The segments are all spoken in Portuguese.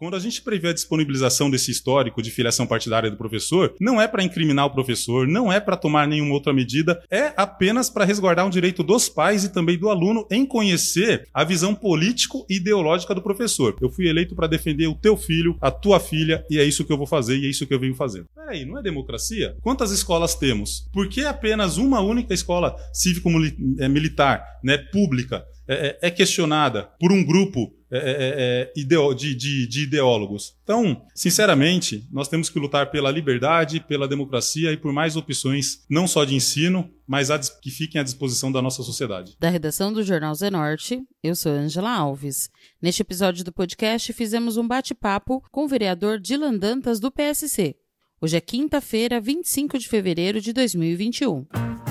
Quando a gente prevê a disponibilização desse histórico de filiação partidária do professor, não é para incriminar o professor, não é para tomar nenhuma outra medida, é apenas para resguardar um direito dos pais e também do aluno em conhecer a visão político e ideológica do professor. Eu fui eleito para defender o teu filho, a tua filha, e é isso que eu vou fazer e é isso que eu venho fazendo. Peraí, não é democracia? Quantas escolas temos? Por que apenas uma única escola cívico-militar, né, pública, é, é, é questionada por um grupo é, é, é de, de, de, ideólogos. Então, sinceramente, nós temos que lutar pela liberdade, pela democracia e por mais opções, não só de ensino, mas que fiquem à disposição da nossa sociedade. Da redação do Jornal Zenorte, eu sou Angela Alves. Neste episódio do podcast, fizemos um bate-papo com o vereador Dilan Dantas, do PSC. Hoje é quinta-feira, 25 de fevereiro de 2021.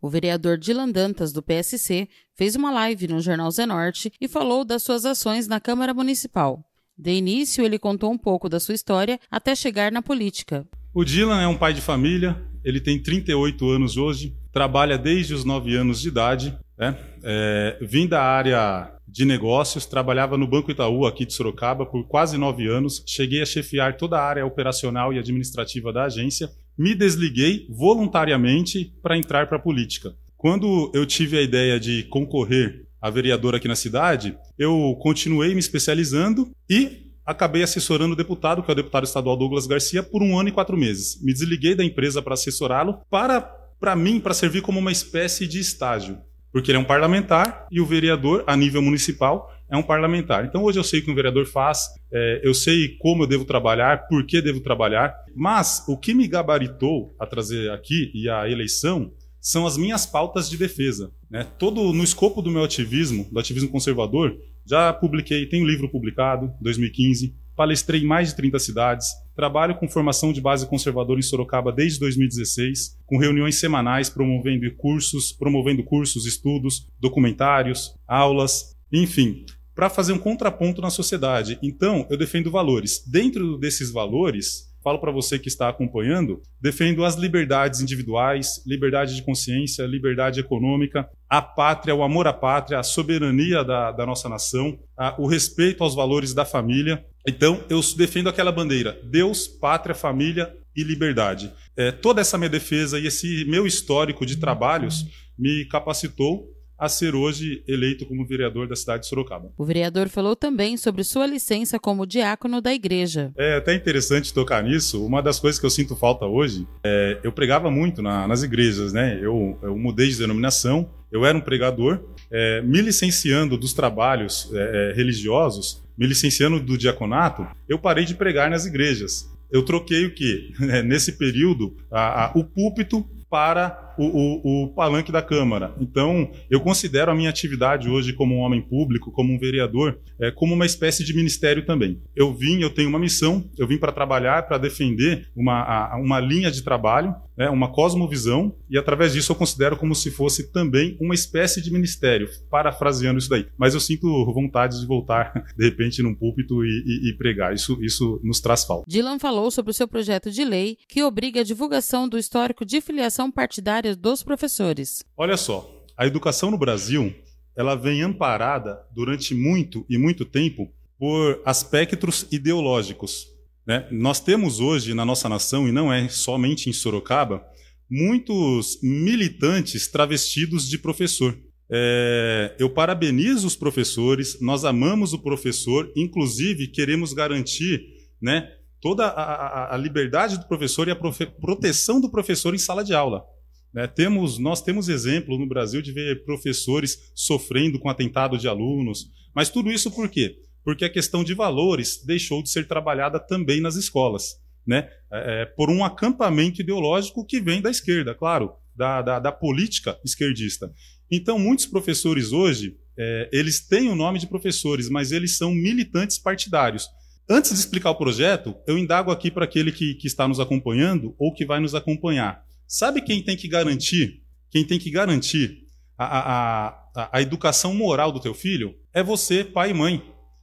O vereador Dilan Dantas, do PSC, fez uma live no Jornal Zenorte e falou das suas ações na Câmara Municipal. De início, ele contou um pouco da sua história até chegar na política. O Dylan é um pai de família, ele tem 38 anos hoje, trabalha desde os 9 anos de idade, né? é, vim da área de negócios, trabalhava no Banco Itaú aqui de Sorocaba por quase nove anos, cheguei a chefiar toda a área operacional e administrativa da agência me desliguei voluntariamente para entrar para a política. Quando eu tive a ideia de concorrer a vereador aqui na cidade, eu continuei me especializando e acabei assessorando o deputado, que é o deputado estadual Douglas Garcia, por um ano e quatro meses. Me desliguei da empresa para assessorá-lo, para, para mim, para servir como uma espécie de estágio. Porque ele é um parlamentar e o vereador, a nível municipal, é um parlamentar. Então hoje eu sei o que um vereador faz, é, eu sei como eu devo trabalhar, por que devo trabalhar, mas o que me gabaritou a trazer aqui e a eleição são as minhas pautas de defesa. Né? Todo no escopo do meu ativismo, do ativismo conservador, já publiquei, tenho um livro publicado, 2015, palestrei em mais de 30 cidades, trabalho com formação de base conservadora em Sorocaba desde 2016, com reuniões semanais promovendo cursos, promovendo cursos, estudos, documentários, aulas, enfim, para fazer um contraponto na sociedade. Então, eu defendo valores. Dentro desses valores, falo para você que está acompanhando, defendo as liberdades individuais, liberdade de consciência, liberdade econômica, a pátria, o amor à pátria, a soberania da, da nossa nação, a, o respeito aos valores da família. Então, eu defendo aquela bandeira: Deus, pátria, família e liberdade. É, toda essa minha defesa e esse meu histórico de trabalhos me capacitou a ser hoje eleito como vereador da cidade de Sorocaba. O vereador falou também sobre sua licença como diácono da igreja. É até interessante tocar nisso. Uma das coisas que eu sinto falta hoje, é, eu pregava muito na, nas igrejas, né? Eu, eu, mudei de denominação, eu era um pregador, é, me licenciando dos trabalhos é, é religiosos, me licenciando do diaconato, eu parei de pregar nas igrejas. Eu troquei o que? Nesse período, a, a, o púlpito para o, o, o, palanque da Câmara. Então, eu considero a minha atividade hoje como um homem público, como um vereador, é, como uma espécie de ministério também. Eu vim, eu tenho uma missão, eu vim para trabalhar, para defender uma, a, uma linha de trabalho, né, uma cosmovisão, e através disso eu considero como se fosse também uma espécie de ministério, parafraseando isso daí. Mas eu sinto vontade de voltar, de repente, num púlpito e, e, e pregar. Isso, isso nos traz falta. Dylan falou sobre o seu projeto de lei que obriga a divulgação do histórico de filiação partidária dos professores. Olha só, a educação no Brasil ela vem amparada durante muito e muito tempo por aspectos ideológicos. Né? Nós temos hoje na nossa nação, e não é somente em Sorocaba, muitos militantes travestidos de professor. É, eu parabenizo os professores, nós amamos o professor, inclusive queremos garantir né, toda a, a, a liberdade do professor e a profe proteção do professor em sala de aula. Né? Temos, nós temos exemplo no Brasil de ver professores sofrendo com atentado de alunos, mas tudo isso por quê? Porque a questão de valores deixou de ser trabalhada também nas escolas, né? É, é por um acampamento ideológico que vem da esquerda, claro, da, da, da política esquerdista. Então, muitos professores hoje, é, eles têm o nome de professores, mas eles são militantes partidários. Antes de explicar o projeto, eu indago aqui para aquele que, que está nos acompanhando ou que vai nos acompanhar. Sabe quem tem que garantir? Quem tem que garantir a, a, a educação moral do teu filho é você, pai e mãe.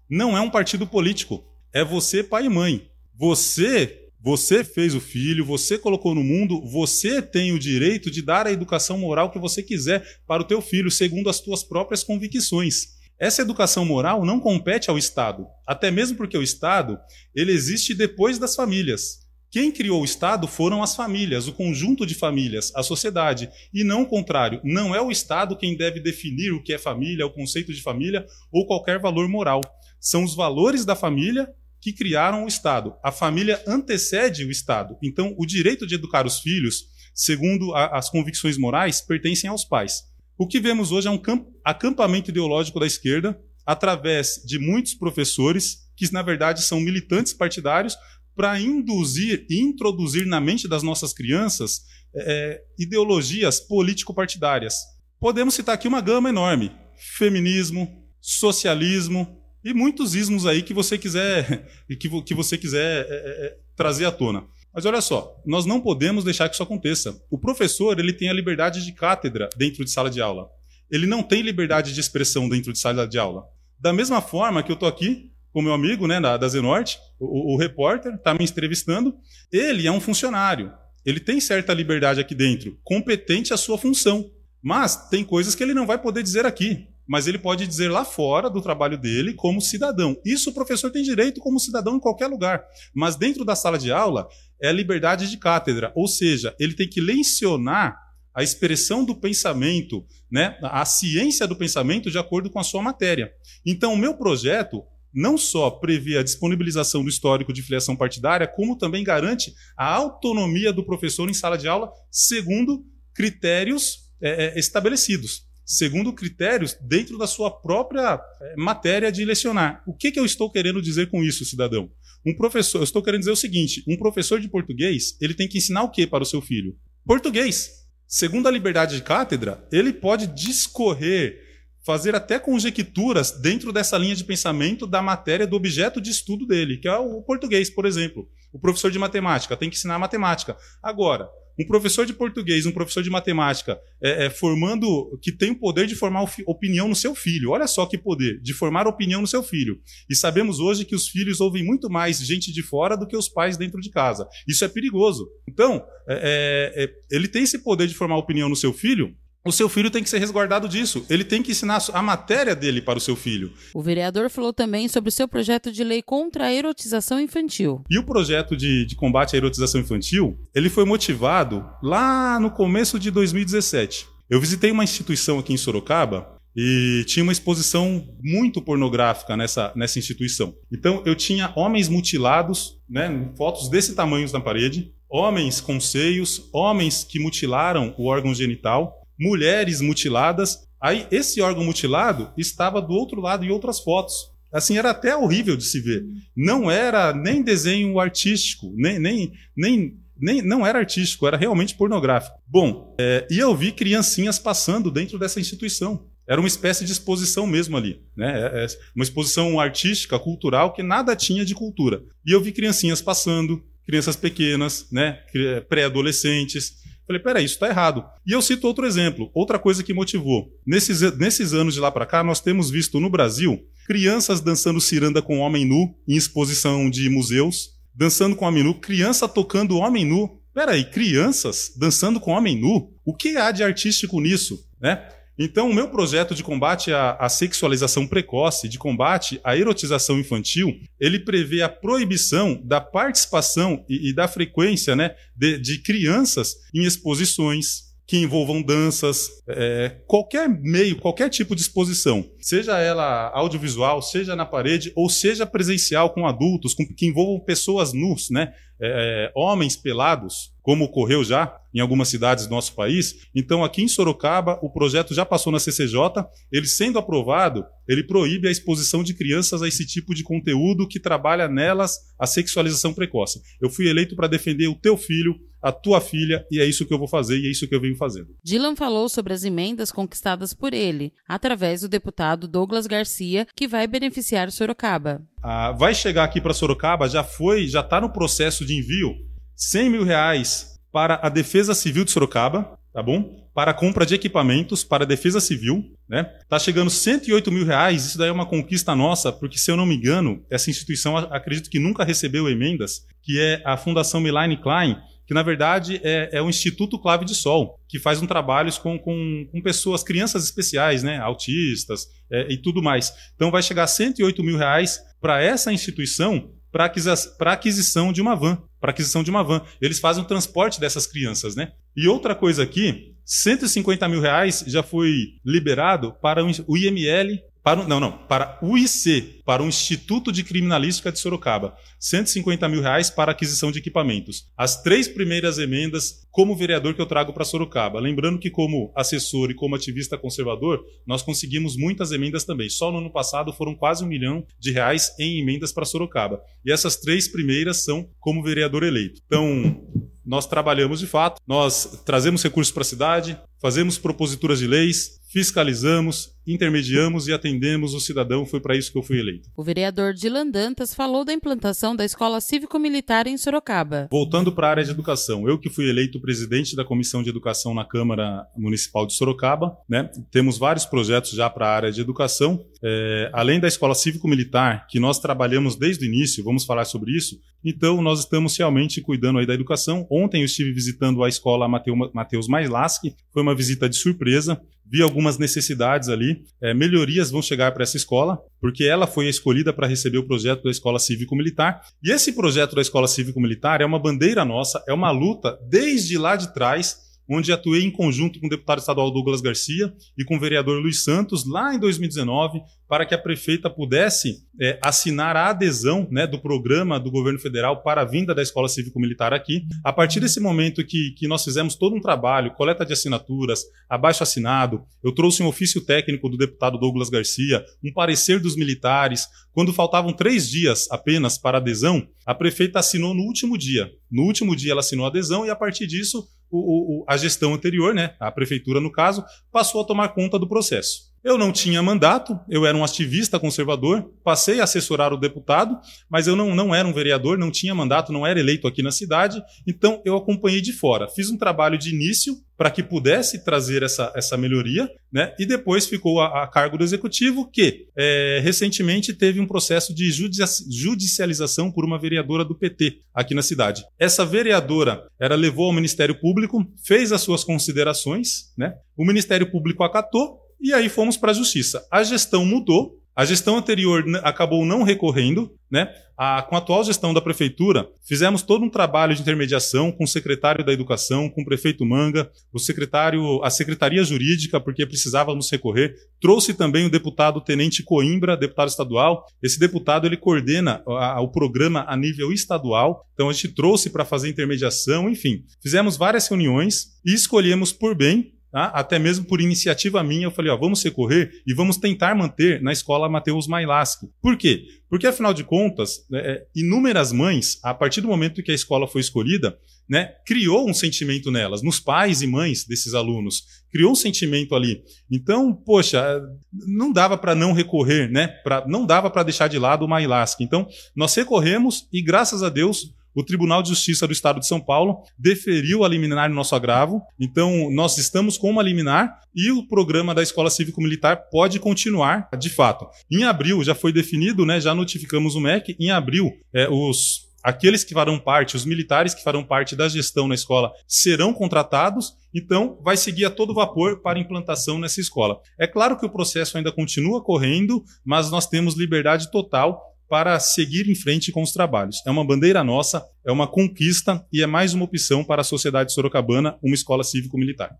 Não é um partido político. É você, pai e mãe. Você você fez o filho, você colocou no mundo, você tem o direito de dar a educação moral que você quiser para o teu filho, segundo as tuas próprias convicções. Essa educação moral não compete ao Estado, até mesmo porque o Estado ele existe depois das famílias. Quem criou o Estado foram as famílias, o conjunto de famílias, a sociedade, e não o contrário. Não é o Estado quem deve definir o que é família, o conceito de família ou qualquer valor moral. São os valores da família que criaram o Estado. A família antecede o Estado. Então, o direito de educar os filhos, segundo a, as convicções morais, pertencem aos pais. O que vemos hoje é um acampamento ideológico da esquerda, através de muitos professores, que na verdade são militantes partidários, para induzir e introduzir na mente das nossas crianças é, ideologias político-partidárias. Podemos citar aqui uma gama enorme: feminismo, socialismo e muitos ismos aí que você quiser que, que você quiser é, é, é, trazer à tona. Mas olha só, nós não podemos deixar que isso aconteça. O professor ele tem a liberdade de cátedra dentro de sala de aula. Ele não tem liberdade de expressão dentro de sala de aula. Da mesma forma que eu estou aqui com meu amigo né, da, da Zenorte, o, o repórter, está me entrevistando. Ele é um funcionário. Ele tem certa liberdade aqui dentro, competente à sua função. Mas tem coisas que ele não vai poder dizer aqui. Mas ele pode dizer lá fora do trabalho dele como cidadão. Isso o professor tem direito como cidadão em qualquer lugar. Mas dentro da sala de aula é liberdade de cátedra. Ou seja, ele tem que lecionar a expressão do pensamento, né, a ciência do pensamento de acordo com a sua matéria. Então, o meu projeto não só prevê a disponibilização do histórico de filiação partidária, como também garante a autonomia do professor em sala de aula, segundo critérios é, é estabelecidos, segundo critérios dentro da sua própria é, matéria de lecionar. O que, que eu estou querendo dizer com isso, cidadão? Um professor, eu estou querendo dizer o seguinte: um professor de português, ele tem que ensinar o que para o seu filho? Português. Segundo a liberdade de cátedra, ele pode discorrer fazer até conjecturas dentro dessa linha de pensamento da matéria do objeto de estudo dele, que é o português, por exemplo. O professor de matemática tem que ensinar matemática. Agora, um professor de português, um professor de matemática, é, é, formando, que tem o poder de formar opinião no seu filho. Olha só que poder, de formar opinião no seu filho. E sabemos hoje que os filhos ouvem muito mais gente de fora do que os pais dentro de casa. Isso é perigoso. Então, é, é, é ele tem esse poder de formar opinião no seu filho, o seu filho tem que ser resguardado disso. Ele tem que ensinar a matéria dele para o seu filho. O vereador falou também sobre o seu projeto de lei contra a erotização infantil. E o projeto de, de combate à erotização infantil, ele foi motivado lá no começo de 2017. Eu visitei uma instituição aqui em Sorocaba e tinha uma exposição muito pornográfica nessa, nessa instituição. Então eu tinha homens mutilados, né, fotos desse tamanho na parede, homens com seios, homens que mutilaram o órgão genital mulheres mutiladas. Aí esse órgão mutilado estava do outro lado em outras fotos. Assim, era até horrível de se ver. Não era nem desenho artístico, nem, nem, nem, nem não era artístico, era realmente pornográfico. Bom, é, e eu vi criancinhas passando dentro dessa instituição. Era uma espécie de exposição mesmo ali, né? É, é uma exposição artística, cultural, que nada tinha de cultura. E eu vi criancinhas passando, crianças pequenas, né? Pré-adolescentes, Falei, peraí, isso está errado. E eu cito outro exemplo, outra coisa que motivou. Nesses, nesses anos de lá para cá, nós temos visto no Brasil crianças dançando ciranda com homem nu em exposição de museus, dançando com homem nu, criança tocando homem nu. Peraí, crianças dançando com homem nu? O que há de artístico nisso? Né? Então, o meu projeto de combate à, à, sexualização precoce, de combate à erotização infantil, ele prevê a proibição da participação e, e da frequência né, de, de crianças em exposições, que envolvam danças, é, qualquer meio, qualquer tipo de exposição, seja ela audiovisual, seja na parede, ou seja presencial com adultos, com, que envolvam pessoas nus, né? É, homens pelados, como ocorreu já em algumas cidades do nosso país. Então, aqui em Sorocaba, o projeto já passou na CCJ. Ele sendo aprovado, ele proíbe a exposição de crianças a esse tipo de conteúdo que trabalha nelas a sexualização precoce. Eu fui eleito para defender o teu filho, a tua filha, e é isso que eu vou fazer e é isso que eu venho fazendo. Dylan falou sobre as emendas conquistadas por ele, através do deputado Douglas Garcia, que vai beneficiar Sorocaba. Ah, vai chegar aqui para Sorocaba, já foi, já está no processo de envio, 100 mil reais para a Defesa Civil de Sorocaba, tá bom? Para a compra de equipamentos para a defesa civil, né? Tá chegando 108 mil reais, isso daí é uma conquista nossa, porque se eu não me engano, essa instituição acredito que nunca recebeu emendas, que é a Fundação Milane Klein, que na verdade é, é o Instituto Clave de Sol, que faz um trabalho com, com, com pessoas, crianças especiais, né, autistas é, e tudo mais. Então vai chegar a 108 mil reais para essa instituição para aquisição de uma van, para aquisição de uma van. Eles fazem o transporte dessas crianças, né? E outra coisa aqui, 150 mil reais já foi liberado para o IML para, não, não, para o IC, para o Instituto de Criminalística de Sorocaba. 150 mil reais para aquisição de equipamentos. As três primeiras emendas como vereador que eu trago para Sorocaba. Lembrando que, como assessor e como ativista conservador, nós conseguimos muitas emendas também. Só no ano passado foram quase um milhão de reais em emendas para Sorocaba. E essas três primeiras são como vereador eleito. Então, nós trabalhamos de fato, nós trazemos recursos para a cidade, fazemos proposituras de leis, fiscalizamos, intermediamos e atendemos o cidadão. Foi para isso que eu fui eleito. O vereador Dilan Dantas falou da implantação da Escola Cívico-Militar em Sorocaba. Voltando para a área de educação, eu que fui eleito presidente da Comissão de Educação na Câmara Municipal de Sorocaba, né? temos vários projetos já para a área de educação. É, além da Escola Cívico-Militar, que nós trabalhamos desde o início, vamos falar sobre isso, então nós estamos realmente cuidando aí da educação. Ontem eu estive visitando a escola Mateus Mailaski, foi uma visita de surpresa, vi algumas necessidades ali. É, melhorias vão chegar para essa escola, porque ela foi escolhida para receber o projeto da Escola Cívico-Militar. E esse projeto da Escola Cívico-Militar é uma bandeira nossa, é uma luta desde lá de trás onde atuei em conjunto com o deputado estadual Douglas Garcia e com o vereador Luiz Santos, lá em 2019, para que a prefeita pudesse é, assinar a adesão né, do programa do governo federal para a vinda da Escola Cívico-Militar aqui. A partir desse momento que, que nós fizemos todo um trabalho, coleta de assinaturas, abaixo assinado, eu trouxe um ofício técnico do deputado Douglas Garcia, um parecer dos militares. Quando faltavam três dias apenas para adesão, a prefeita assinou no último dia. No último dia ela assinou a adesão e a partir disso o, o, a gestão anterior, né, a prefeitura no caso, passou a tomar conta do processo. Eu não tinha mandato, eu era um ativista conservador, passei a assessorar o deputado, mas eu não, não era um vereador, não tinha mandato, não era eleito aqui na cidade, então eu acompanhei de fora. Fiz um trabalho de início para que pudesse trazer essa, essa melhoria, né? e depois ficou a, a cargo do executivo, que é, recentemente teve um processo de judicialização por uma vereadora do PT aqui na cidade. Essa vereadora levou ao Ministério Público, fez as suas considerações, né? o Ministério Público acatou e aí fomos para a justiça. A gestão mudou, a gestão anterior acabou não recorrendo, né? A, com a atual gestão da prefeitura, fizemos todo um trabalho de intermediação com o secretário da Educação, com o prefeito Manga, o secretário, a secretaria jurídica, porque precisávamos recorrer. Trouxe também o deputado Tenente Coimbra, deputado estadual. Esse deputado ele coordena a, o programa a nível estadual. Então a gente trouxe para fazer intermediação, enfim. Fizemos várias reuniões e escolhemos por bem Tá? até mesmo por iniciativa minha, eu falei, ó, vamos recorrer e vamos tentar manter na escola Mateus Mailaski. Por quê? Porque, afinal de contas, né, é, inúmeras mães, a partir do momento que a escola foi escolhida, né, criou um sentimento nelas, nos pais e mães desses alunos, criou um sentimento ali. Então, poxa, não dava para não recorrer, né? Pra, não dava para deixar de lado o Mailaski. Então, nós recorremos e, graças a Deus, o Tribunal de Justiça do Estado de São Paulo deferiu a liminar no nosso agravo. Então, nós estamos com uma liminar e o programa da Escola Cívico-Militar pode continuar de fato. Em abril já foi definido, né, já notificamos o MEC, em abril é, os aqueles que farão parte, os militares que farão parte da gestão na escola serão contratados, então vai seguir a todo vapor para implantação nessa escola. É claro que o processo ainda continua correndo, mas nós temos liberdade total para seguir em frente com os trabalhos. É uma bandeira nossa, é uma conquista e é mais uma opção para a sociedade sorocabana, uma escola cívico-militar.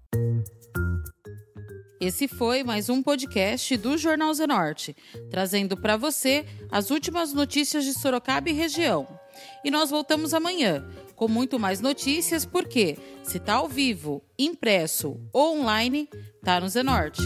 Esse foi mais um podcast do Jornal Zenorte, trazendo para você as últimas notícias de Sorocaba e região. E nós voltamos amanhã com muito mais notícias, porque se tá ao vivo, impresso ou online, tá no Zenorte.